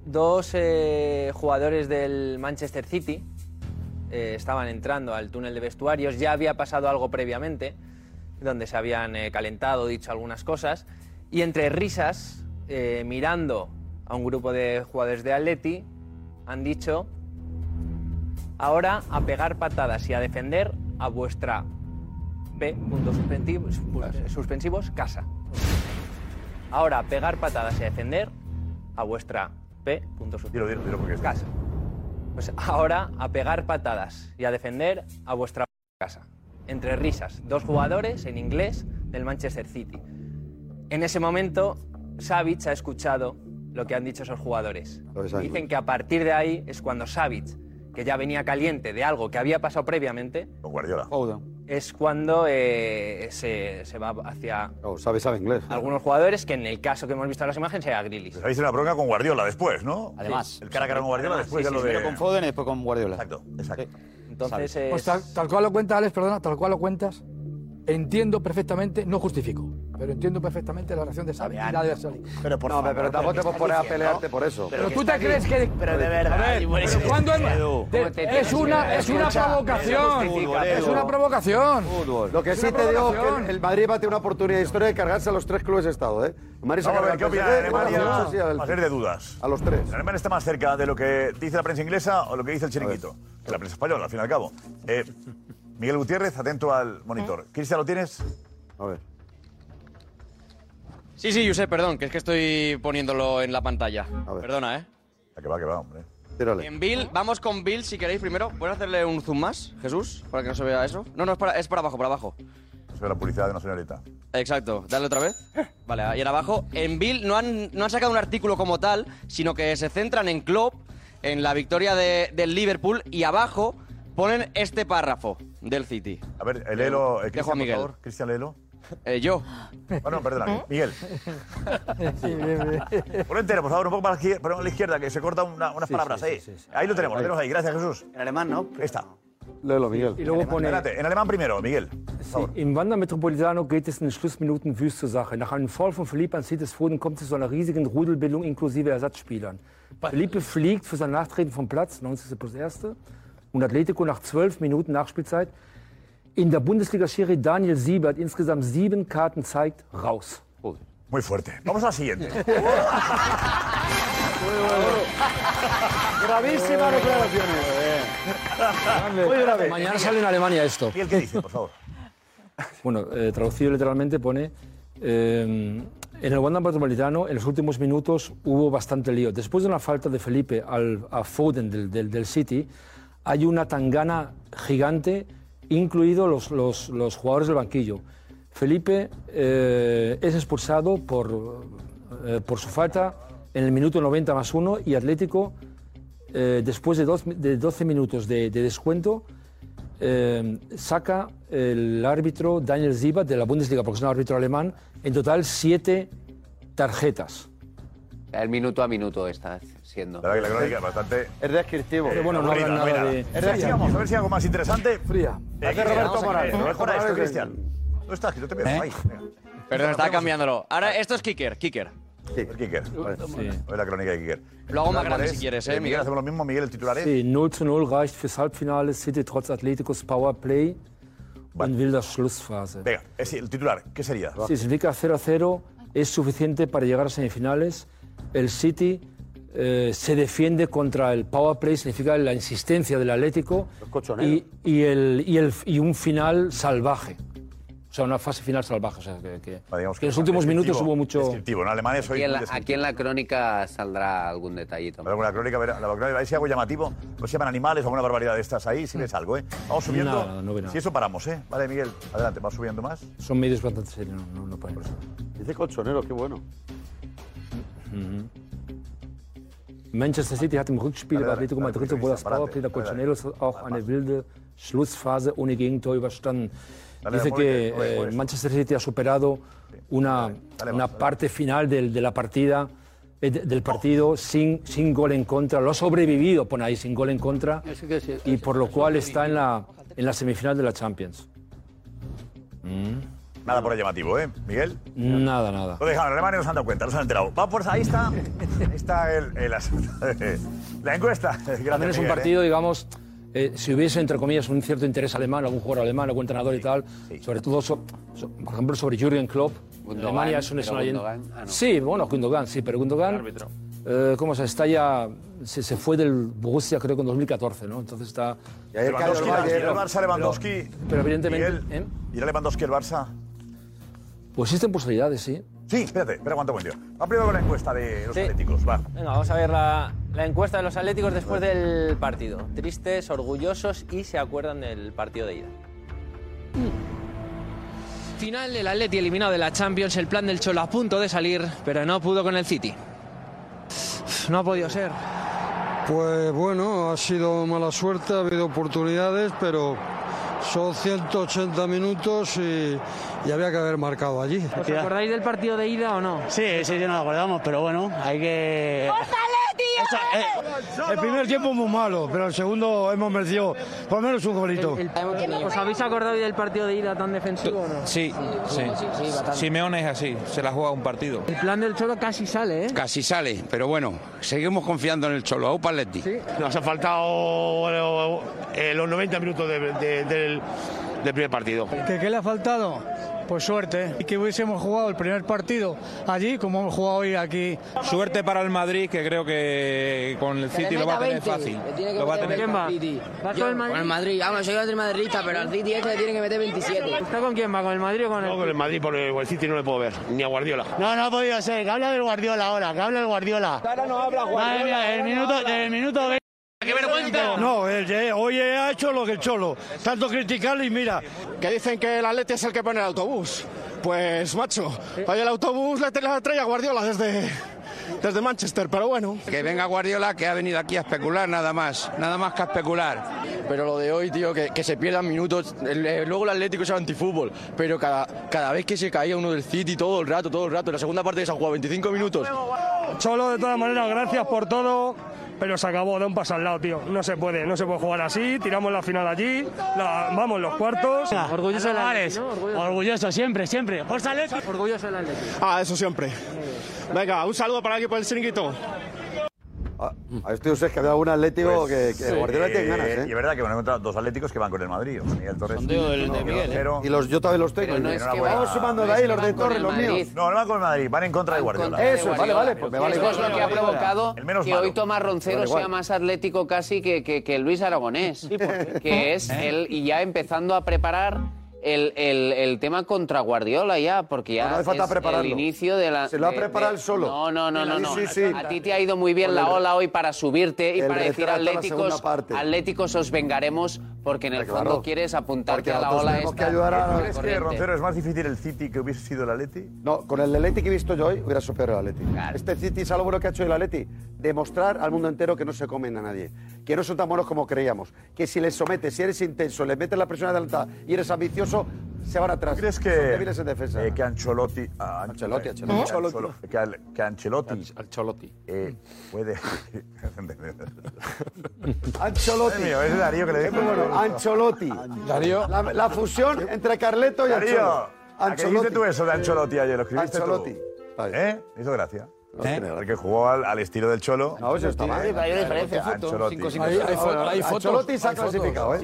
dos eh, jugadores del Manchester City eh, estaban entrando al túnel de vestuarios, ya había pasado algo previamente, donde se habían eh, calentado, dicho algunas cosas, y entre risas, mirando a un grupo de jugadores de Atleti, han dicho, ahora a pegar patadas y a defender a vuestra P, puntos suspensivos, suspensivos, casa. Ahora a pegar patadas y a defender a vuestra P, puntos suspensivos, casa. Pues ahora a pegar patadas y a defender a vuestra casa. Entre risas, dos jugadores en inglés del Manchester City. En ese momento, Savic ha escuchado lo que han dicho esos jugadores. Dicen que a partir de ahí es cuando Savic, que ya venía caliente de algo que había pasado previamente, Con Guardiola. Es cuando eh, se, se va hacia Oh, sabe, sabe inglés. algunos jugadores que en el caso que hemos visto en las imágenes era Grealish. Habéis una bronca con Guardiola después, ¿no? Además. El cara a cara con Guardiola Además, después sí, de sí, lo de... primero con Foden y después con Guardiola. Exacto, exacto. Entonces Pues es... tal, tal cual lo cuenta Alex, perdona, tal cual lo cuentas, entiendo perfectamente, no justifico, pero entiendo perfectamente la reacción de Xavi y la de. Pero por no, pero tampoco te puedes poner a pelearte por eso. Pero tú te crees que... Pero de verdad, A ver, igual pero es- ¿cuándo es, Edu, de- ¿cómo te tienes es una, es una Escucha, provocación. Fútbol, Es una provocación. Lo que sí te digo que el, el Madrid va a tener una oportunidad de historia de cargarse a los tres clubes de Estado, ¿eh? El Madrid se Vamos a ver, carga ¿qué al opina PSG, Alemania? al- A ser de dudas. A los tres. Alemania está más cerca de lo que dice la prensa inglesa o lo que dice el chiringuito. Que la prensa española, al fin y al cabo. Eh, Miguel Gutiérrez, atento al monitor. Cristian, ¿lo tienes? A ver. Sí, sí, Josep, perdón, que es que estoy poniéndolo en la pantalla. Perdona, ¿eh? Que va, que va, hombre. Tírale. En Bill, vamos con Bill si queréis primero. ¿Puedes hacerle un zoom más, Jesús? Para que no se vea eso. No, no, es para, es para abajo, para abajo. Eso es la publicidad de una señorita. Exacto, dale otra vez. Vale, ahí en abajo. En Bill no han, no han sacado un artículo como tal, sino que se centran en Klopp, en la victoria de- del Liverpool y abajo ponen este párrafo del City. A ver, eh, léelo, eh, Cristian, a por Miguel. favor. Cristian, léelo. Eh, yo. Bueno, perdona, Miguel. Por entero, por favor, un poco más a la izquierda, que se cortan una- unas Sí, palabras sí, ahí. sí, sí. Ahí lo tenemos, lo Ahí. tenemos ahí. Gracias, Jesús. En alemán, ¿no? Ahí está. Léelo, Miguel. Y luego pone- Espérate, en alemán primero, Miguel. Im Wandermetropolitano geht es in den Schlussminuten wüste Sache. Nach einem Foul von Philippe an Cites Foden kommt es zu einer riesigen Rudelbildung inklusive Ersatzspielern. Philippe fliegt für sein Nachtreten vom Platz, 90. plus 1. Und Atletico nach 12 Minuten Nachspielzeit. In der Bundesliga-Serie Daniel Siebert insgesamt sieben Karten zeigt, raus. Muy fuerte. Vamos a la siguiente. Gravísimas declaraciones. Muy grave. Mañana sale en Alemania esto. Miguel, ¿qué dice, por favor? Bueno, eh, traducido literalmente pone, eh, en el Wanda Metropolitano en los últimos minutos hubo bastante lío. Después de una falta de Felipe al, a Foden del, del- del City, hay una tangana gigante, incluidos los, los- los jugadores del banquillo. Felipe eh, es expulsado por eh, por su falta en el minuto 90 más uno y Atlético, eh, después de, dos- de 12 minutos de, de descuento, saca el árbitro Daniel Ziba de la Bundesliga, porque es un árbitro alemán, en total siete tarjetas. El minuto a minuto está siendo. La verdad que la crónica es bastante... Es descriptivo. Pero bueno, no hablan nada de- Es de a ver si hay algo más interesante. Fría. Eh, Hace Roberto Morales. Mejora Roberto esto, Morales. Cristian. ¿Dónde estás? Que no te veo. ¿Eh? Ahí. Perdón, estaba cambiándolo. Ahora, esto es Kicker, Kicker. Sí, el Kicker. Vale. Hoy la crónica de Kicker. Lo hago más ¿Cuál grande si quieres, ¿eh, Miguel? Miguel? Hacemos lo mismo. Miguel, el titular es... Sí, 0 zu 0 reicht fürs Halbfinale, City trotz Atleticos Powerplay und will das Schlussphase. Venga, es el titular. ¿Qué sería? Si significa 0 a 0, es suficiente para llegar a semifinales. El City eh, se defiende contra el power play, significa la insistencia del Atlético y, y, el, y, el, y un final salvaje. O sea, una fase final salvaje. O sea, que, que- que en los últimos minutos hubo mucho. Descriptivo, ¿no? Alemanes hoy Aquí en, la, descriptivo. aquí en la crónica saldrá algún detallito. La crónica, verá- la crónica, a ver si algo llamativo. No se llaman animales o alguna barbaridad de estas ahí, si ves algo, ¿eh? Vamos subiendo. Nada, no ve nada. Si eso paramos, ¿eh? Vale, Miguel, adelante, vamos subiendo más. Son medios bastante serios, no, no, no pueden. Dice colchonero, qué bueno. Mhm. Manchester City hat im Rückspiel dale, Atletico Madrid, das parate, Powerplay der dale, dale. Colchoneros auch eine wilde Schlussphase ohne Gegentor überstanden. Dale, Dice muy que bien, muy bien, eh. Manchester City ha superado una, parte final del- de la partida, eh, de- del partido sin, sin gol en contra. Lo ha sobrevivido, pone ahí, sin gol en contra. Y por lo cual está en la, en la semifinal de la Champions. Nada por ahí llamativo, ¿eh? Miguel. Nada, nada. Lo dejaron, alemanes no se han dado cuenta, no se han enterado. Va por ahí está, ahí está el, el asunto. La encuesta. Gracias, También es un Miguel, ¿eh? partido, digamos, eh, si hubiese, entre comillas, un cierto interés alemán, algún jugador alemán, algún entrenador y tal, sobre todo, so- so- por ejemplo, sobre Jürgen Klopp. Gundogan, Alemania es un pero. Gundogan, ah, no. Sí, bueno, Gundogan, sí, pero Gundogan, eh, ¿cómo se está ya? Se, se fue del Borussia, creo que en 2014, ¿no? Entonces está... Lewandowski, Pero- ¿irá el Barça Lewandowski? Pero evidentemente... Miguel, ¿eh? ¿Irá Lewandowski el Barça? Pues existen posibilidades, sí. Sí, espérate, espera, aguanta un momento. Va primero con la encuesta de los Sí. atléticos, va. Venga, vamos a ver la, la encuesta de los Atléticos después del partido. Tristes, orgullosos y se acuerdan del partido de ida. Final, el Atleti eliminado de la Champions, el plan del Cholo a punto de salir, pero no pudo con el City. No ha podido ser. Pues bueno, ha sido mala suerte, ha habido oportunidades, pero son 180 minutos y, y había que haber marcado allí. ¿Os acordáis del partido de ida o no? Sí, sí, sí, nos acordamos, pero bueno, hay que... Eso, eh, el primer tiempo muy malo, pero el segundo hemos merecido por lo menos un golito. ¿Os habéis acordado del partido de ida tan defensivo o no? Sí, sí. Simeone es así, se la juega un partido. El plan del Cholo casi sale, ¿eh? Casi sale, pero bueno, seguimos confiando en el Cholo. Aupa Atleti. Nos ha faltado bueno, eh, los 90 minutos de- de- del, del primer partido. ¿Que ¿Qué le ha faltado? Pues suerte. Y que hubiésemos jugado el primer partido allí como hemos jugado hoy aquí. Suerte para el Madrid, que creo que con el City lo va a tener fácil. Lo va a tener ¿Quién va? ¿Vas Yo, con el Madrid? Con el Madrid, vamos, soy del madridista, pero al City este le tiene que meter 27. ¿Está con quién va? ¿Con el Madrid o con el No, con el Madrid, por el, City no le puedo ver, ni a Guardiola. No, no ha podido ser. Que habla del Guardiola ahora, que habla del Guardiola. Ahora no habla Madre mía, el minuto, el minuto 20. ¡Qué vergüenza! No, eh, hoy ha hecho lo que el Cholo. Tanto criticarle y mira. Que dicen que el Atleti es el que pone el autobús. Pues, macho, hoy el autobús le le trae a Guardiola desde, desde Manchester, pero bueno. Que venga Guardiola, que ha venido aquí a especular nada más. Nada más que a especular. Pero lo de hoy, tío, que, que se pierdan minutos. el- eh, luego el Atlético es antifútbol. Pero cada, cada vez que se caía uno del City, todo el rato, todo el rato. En la segunda parte se han jugado 25 minutos. Cholo, de todas maneras, gracias por todo. Pero se acabó, da un paso al lado, tío. No se puede, no se puede jugar así. Tiramos la final allí. la- vamos, los cuartos. Orgulloso Atleti, ¿no? Orgulloso. Orgulloso, siempre, siempre. Orgulloso del Atleti. Ah, eso siempre. Venga, un saludo para el equipo del Chiringuito. Ah, A esto yo sé que había algún atlético que, que Sí. Guardiola tiene ganas, Eh, ¿eh? Y es verdad que van a encontrar dos atléticos que van con el Madrid. Miguel Torres. Sondeo del de no, Miguel, ¿eh? Pero- Y los, yo también los tengo. No es que Vamos sumando de ahí que los de Torres, los míos. No, no van con el Madrid, van en contra de Guardiola. Eso, vale, vale, pues me vale Eso es lo que ha provocado El menos que malo. hoy Tomás Roncero sea más atlético casi que, que- que Luis Aragonés. Que es él y ya empezando a preparar el, el- el tema contra Guardiola ya, porque ya No, no hace falta es prepararlo. el inicio de la... Se lo ha de- preparado de- él solo. No, no, no, no. Sí, no. sí, sí. A ti te ha ido muy bien la ola hoy para subirte y el para decir retrato, la Atléticos, segunda parte. Atléticos os vengaremos porque en el Claro. fondo quieres apuntarte Porque a la nosotros ola tenemos esta. que ayudar a- ¿Tú crees que, corriente. Roncero, es más difícil el City que hubiese sido el Atleti? No, con el Atleti que he visto yo hoy hubiera superado el Atleti. Este City, ¿sabes lo bueno que ha hecho el Atleti? Demostrar al mundo entero que no se comen a nadie, que no son tan buenos como creíamos, que si les sometes, si eres intenso, les metes la presión adelantada y eres ambicioso, se van atrás. ¿Crees Son que, débiles en defensa. eh, que Ancelotti, ah, Ancelotti, eh, Ancelotti. que Ancelotti, que, Al- que Ancelotti, Ancelotti. eh, puede... Ancelotti. Ay, mío, ese Darío que le Es dijo. muy bueno. Ancelotti. Darío. La, la fusión entre Carleto y Darío, Ancelotti. ¿a qué dijiste tú eso de Ancelotti ayer? ¿Lo escribiste Ancelotti. tú? ¿Eh? Me hizo gracia. Porque jugó al, al estilo del Cholo. No, eso está mal. Hay diferencia. Hay fotos. Ancelotti se ha clasificado, ¿eh?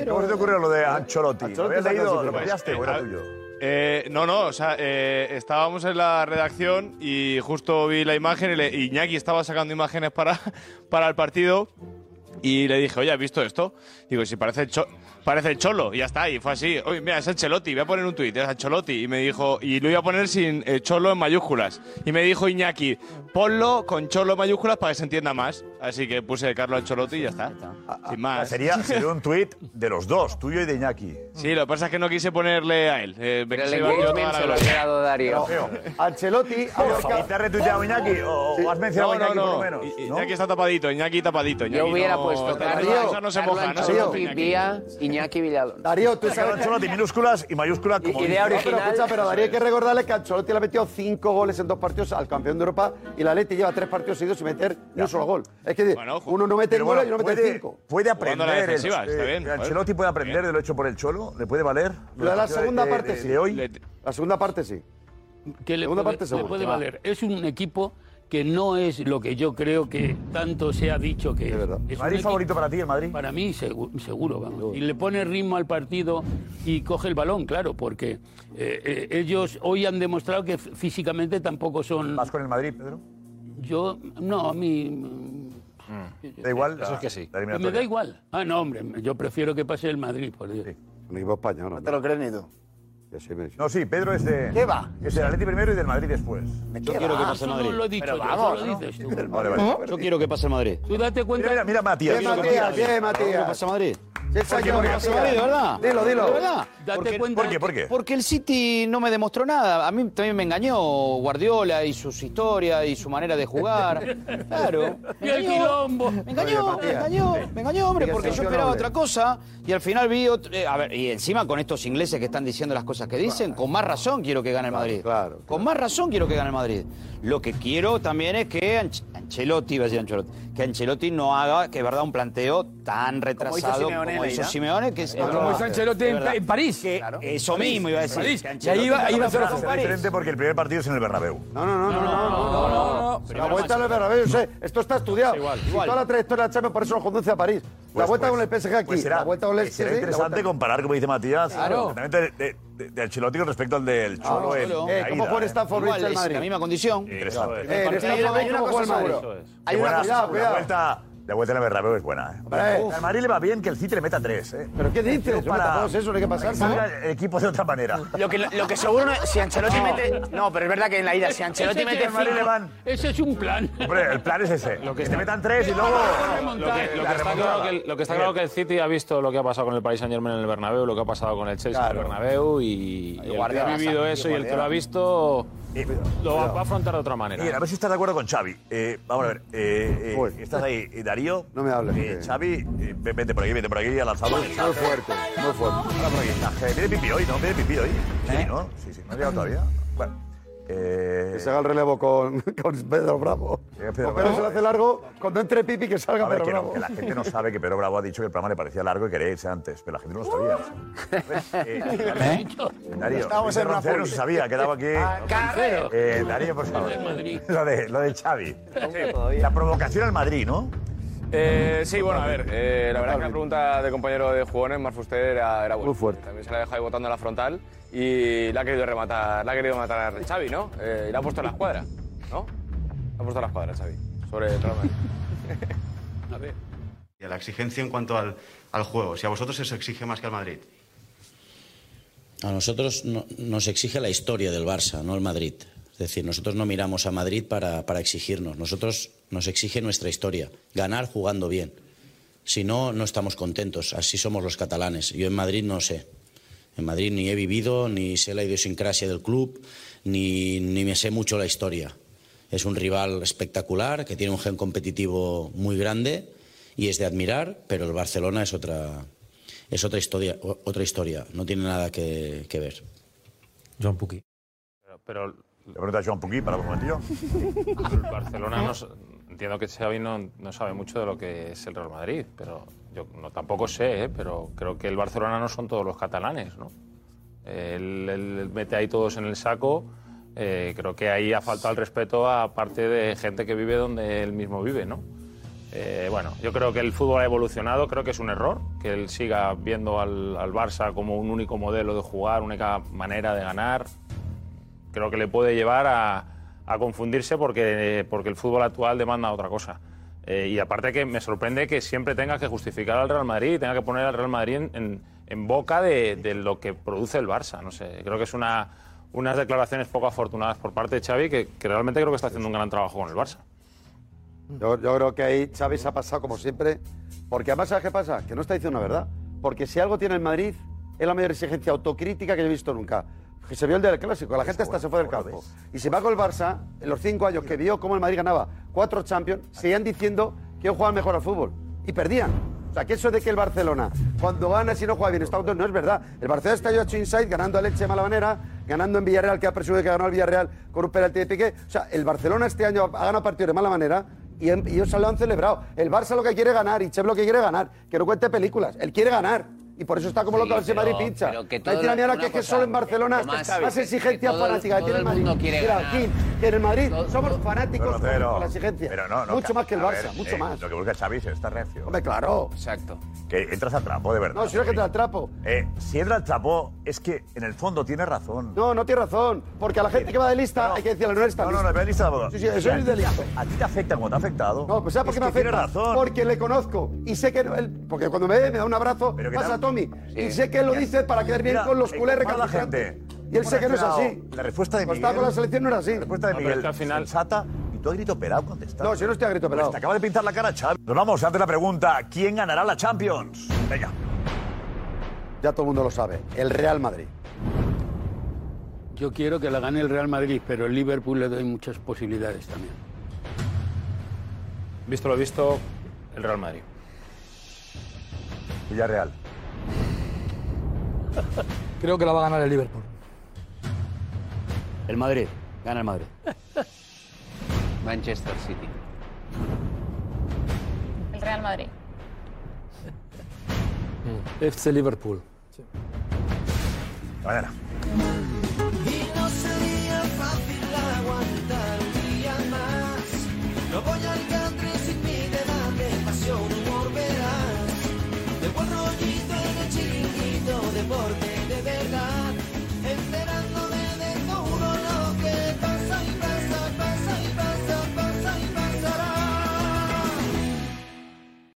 Eh, ¿Cómo se te ocurrió lo de Ancelotti? ¿Lo habías leído? ¿Lo copiaste o era tuyo? Eh, no, no, o sea, eh, estábamos en la redacción y justo vi la imagen y le- y Iñaki estaba sacando imágenes para, para el partido y le dije, oye, ¿has visto esto? Digo, si parece el, cho- parece el Cholo, y ya está, y fue así. Oye, mira, es Ancelotti, voy a poner un tuit, es Ancelotti. Y me dijo, y lo iba a poner sin eh, Cholo en mayúsculas. Y me dijo Iñaki, ponlo con Cholo en mayúsculas para que se entienda más. Así que puse Carlos Ancelotti y ya está. Sin más. Sería, sería un tuit de los dos, tuyo y de Iñaki. Sí, lo que pasa es que no quise ponerle a él. Eh, me Pero el llevar yo engagement toda la se lo ha quedado Darío. Ancelotti. ¿Y te has retuiteado Iñaki o, o has mencionado a No, Iñaki no, por lo no. menos? I- Iñaki está tapadito, Iñaki tapadito. Yo Iñaki hubiera no- puesto Carlos, cosa no se Carlo moja, no se Ancelotti moja. Iñaki. vía Iñaki Villalón. Darío, tú Carlo sabes. Ancelotti, minúsculas y mayúsculas como idea dice. No, pero escucha, pero Darío hay que recordarle que Ancelotti le ha metido cinco goles en dos partidos al campeón de Europa y la Leti lleva tres partidos seguidos sin meter ni un solo gol. Es que uno no mete goles bueno, y uno mete puede, cinco. puede aprender. el- eh, bien. Ancelotti puede aprender de lo hecho por el Cholo. ¿Le puede valer? La segunda de- parte de- sí. de hoy. La segunda parte sí. que le Segunda puede, parte le puede Va. valer. Es un equipo que no es lo que yo creo que tanto se ha dicho que es. Es ¿Madrid favorito para ti, el Madrid? Para mí, segu- seguro, vamos. Y le pone ritmo al partido y coge el balón, claro, porque eh, eh, ellos hoy han demostrado que físicamente tampoco son. ¿Vas con el Madrid, Pedro? Yo, no, a mí. Mm, Da igual. Eso es que sí. me da igual. Ah, no, hombre, yo prefiero que pase el Madrid, por Dios. Un equipo español. ¿no? ¿Te lo crees ni tú? Sí me- No, sí, Pedro es de. ¿Qué va? Es del Atleti primero y del Madrid después. Yo quiero que pase el Eso Madrid. no lo he dicho Pero yo, vamos, eso ¿no? lo dices tú. Vale, vale. Yo quiero que pase el Madrid. Tú date cuenta. Mira, mira, mira, Matías. Bien, Matías, bien, Quiero que Matías. pase el ¿Por qué? de verdad. Dilo, dilo. De verdad. Date Porque- cuenta. ¿Por qué? ¿Por qué? Porque el City no me demostró nada. A mí también me engañó Guardiola y sus historias y su manera de jugar. Claro. Y el quilombo. Me engañó, me engañó, me engañó, hombre, porque yo esperaba otra cosa y al final vi otro, eh, a ver, y encima con estos ingleses que están diciendo las cosas que dicen, con más razón quiero que gane el Madrid. claro, Con más razón quiero que gane el Madrid. Lo que quiero también es que Ancelotti, iba a decir Ancelotti, que Ancelotti no haga, que es verdad, un planteo tan retrasado como Simeone hizo, en la ida. Simeone, que es... Como hizo Ancelotti en, en París. Que Eso mismo iba a decir. París. que Y ahí iba, iba a no la Será diferente porque el primer partido es en el Bernabéu. No, no, no, no, no, no, no, no. La vuelta al Bernabéu, sé, esto está estudiado. igual, Y Toda la trayectoria de Champions por eso nos conduce a París. la Pues- vuelta pues- con el PSG aquí, pues será- la vuelta con el será Chelsea, la interesante comparar, como dice Matías, Claro. exactamente de, de, de Ancelotti con respecto al del Cholo Ah, en, claro. en Eh, la ¿Cómo juega ¿eh? Stanford Igual, el Madrid? la misma condición. Interesante. Eh, en Hay una Bridge, ¿cómo juega el es. Hay una cosa la vuelta, la vuelta en el Bernabéu es buena, ¿eh? Hombre. Al Madrid le va bien que el City le meta tres, ¿eh? ¿Pero qué dices? Para- sé eso, no hay que pasar. que el equipo de otra manera. Lo que, lo que seguro, no- si Ancelotti mete... No, pero es verdad que en la ida, si Ancelotti Ese mete es- Madrid le van. Ese es un plan. Hombre, el plan es ese. que te metan tres y luego... Lo que, lo La que está claro que, lo que está claro que el City ha visto lo que ha pasado con el Paris Saint Germain en el Bernabéu, lo que ha pasado con el Chelsea en el Bernabéu y, y el que ha vivido eso y el que lo ha visto Eh, lo va, va a afrontar de otra manera. Mira, a ver si estás de acuerdo con Xavi. Eh, vamos a ver, eh, eh, estás ahí, Darío. No me hables. Eh, Xavi, eh, ve- vete por aquí, vete por aquí, ha lanzado. Muy fuerte, muy fuerte. Ahora por aquí. Viene pipí hoy, ¿no? Viene pipí hoy. Sí, ¿no? Sí, sí, no ha llegado todavía. Bueno. Eh, Que se haga el relevo con, con Pedro Bravo. Eh, Pedro Con Pedro Bravo. se le hace largo, cuando entre Pipi que salga a ver, Pedro que, no, Bravo. que la gente no sabe que Pedro Bravo ha dicho que el programa le parecía largo y quería irse antes, pero la gente no lo sabía. Eh, Darío, Estábamos ese en Roncero no se sabía, quedaba aquí. Carrero. Eh, Darío, por favor. Lo de, lo de Xavi. La provocación al Madrid, ¿no? Eh, sí, bueno, a ver, eh, la verdad que la pregunta del compañero de jugones, Marfuster, era, era buena. Muy fuerte. También se la ha dejado ahí botando en la frontal y la ha querido rematar, la ha querido matar a Xavi, ¿no? Eh, y la ha puesto en la escuadra, ¿no? La ha puesto en la escuadra, Xavi, sobre el Real. A ver. Y a la exigencia en cuanto al, al juego, si a vosotros se os exige más que al Madrid. A nosotros no- nos exige la historia del Barça, no el Madrid. Es decir, nosotros no miramos a Madrid para, para exigirnos. Nosotros nos exige nuestra historia, ganar jugando bien. Si no, no estamos contentos. Así somos los catalanes. Yo en Madrid no sé. En Madrid ni he vivido, ni sé la idiosincrasia del club, ni, ni me sé mucho la historia. Es un rival espectacular, que tiene un gen competitivo muy grande y es de admirar, pero el Barcelona es otra, es otra historia, otra historia. No tiene nada que, que ver. Joan Puki. Pero, Le pregunta a Joan Puki para un momentillo. el Barcelona no, entiendo que Xavi no, no sabe mucho de lo que es el Real Madrid, pero yo no, tampoco sé, ¿eh? pero creo que el Barcelona no son todos los catalanes, ¿no? Él, él mete ahí todos en el saco. eh, creo que ahí ha faltado el respeto a parte de gente que vive donde él mismo vive, ¿no? Eh, bueno, yo creo que el fútbol ha evolucionado, creo que es un error que él siga viendo al, al Barça como un único modelo de jugar, única manera de ganar. Creo que le puede llevar a, a confundirse porque, porque el fútbol actual demanda otra cosa. Eh, y aparte que me sorprende que siempre tenga que justificar al Real Madrid y tenga que poner al Real Madrid en, boca de, lo que produce el Barça. No sé, creo que es una, unas declaraciones poco afortunadas por parte de Xavi que, realmente creo que está haciendo un gran trabajo con el Barça. Yo, creo que ahí Xavi se ha pasado como siempre, porque además ¿sabes qué pasa? Que no está diciendo la verdad. Porque si algo tiene el Madrid, es la mayor exigencia autocrítica que he visto nunca. Que se vio el del clásico, la gente hasta se fue del campo. Y sin embargo el Barça, en los cinco años que vio cómo el Madrid ganaba cuatro Champions, seguían diciendo que ellos jugaban mejor al fútbol. Y perdían. O sea, que eso de que el Barcelona, cuando gana, si no juega bien, está auto, no es verdad. El Barcelona está hecho inside, ganando a leche de mala manera, ganando en Villarreal, que ha presumido que ganó al Villarreal con un penalti de pique. O sea, el Barcelona este año ha ganado partidos de mala manera y, ellos lo han celebrado. El Barça lo que quiere ganar y Chep lo que quiere ganar. Que no cuente películas. Él quiere ganar. Y por eso está como Sí, loco si pero- Madrid pincha. pero que todo hay tiraniana lo- que es que solo en Barcelona más que exigencia todo el- fanática que todo tiene el el Madrid. quiere Mira, ganar. aquí, que en el Madrid somos fanáticos por- pero- por la exigencia. Pero no, no, mucho más que el Barça, ver, mucho eh, más. Lo que busca Xavi es esta reacción. Hombre, claro. Exacto. Que entras al trapo, de verdad. No, si no es que te atrapo. Eh, si entra al trapo, es que en el fondo tiene razón. No, no tiene razón. Porque a la gente que va de lista hay que decirle, no eres tan No, no, no, lista. ve lista de Sí, sí, eso es de lista. A ti te afecta como te ha afectado. No, pues ¿sabes por Es qué me tiene afecta? razón. Porque le conozco y sé que él, porque cuando me ve me da un abrazo, Pero que pasa tal- a Tommy Sí. y sé que él lo dice para quedar bien Mira, con los eh, culés la recalcitrantes. gente. Y él sé que no es ¿Cómo ha así. La respuesta de Cuando Miguel. estaba con la selección no era así. La respuesta de No, pero Miguel es que al final- sensata tú a grito pelado contestas. No, si no estoy a grito pelado. Pues te acaba de pintar la cara Xavi. Nos vamos ante la pregunta, ¿quién ganará la Champions? Venga. Ya todo el mundo lo sabe. El Real Madrid. Yo quiero que la gane el Real Madrid, pero el Liverpool le doy muchas posibilidades también. Visto lo visto, el Real Madrid. Villarreal. Creo que la va a ganar el Liverpool. El Madrid. Gana el Madrid. Manchester City. El Real Madrid. Mm. FC Liverpool. Sí. Mañana. Y no sería fácil aguantar un día más. No voy al country sin mi de pasión, humor verás. De buen rollito en el chiringuito, deporte.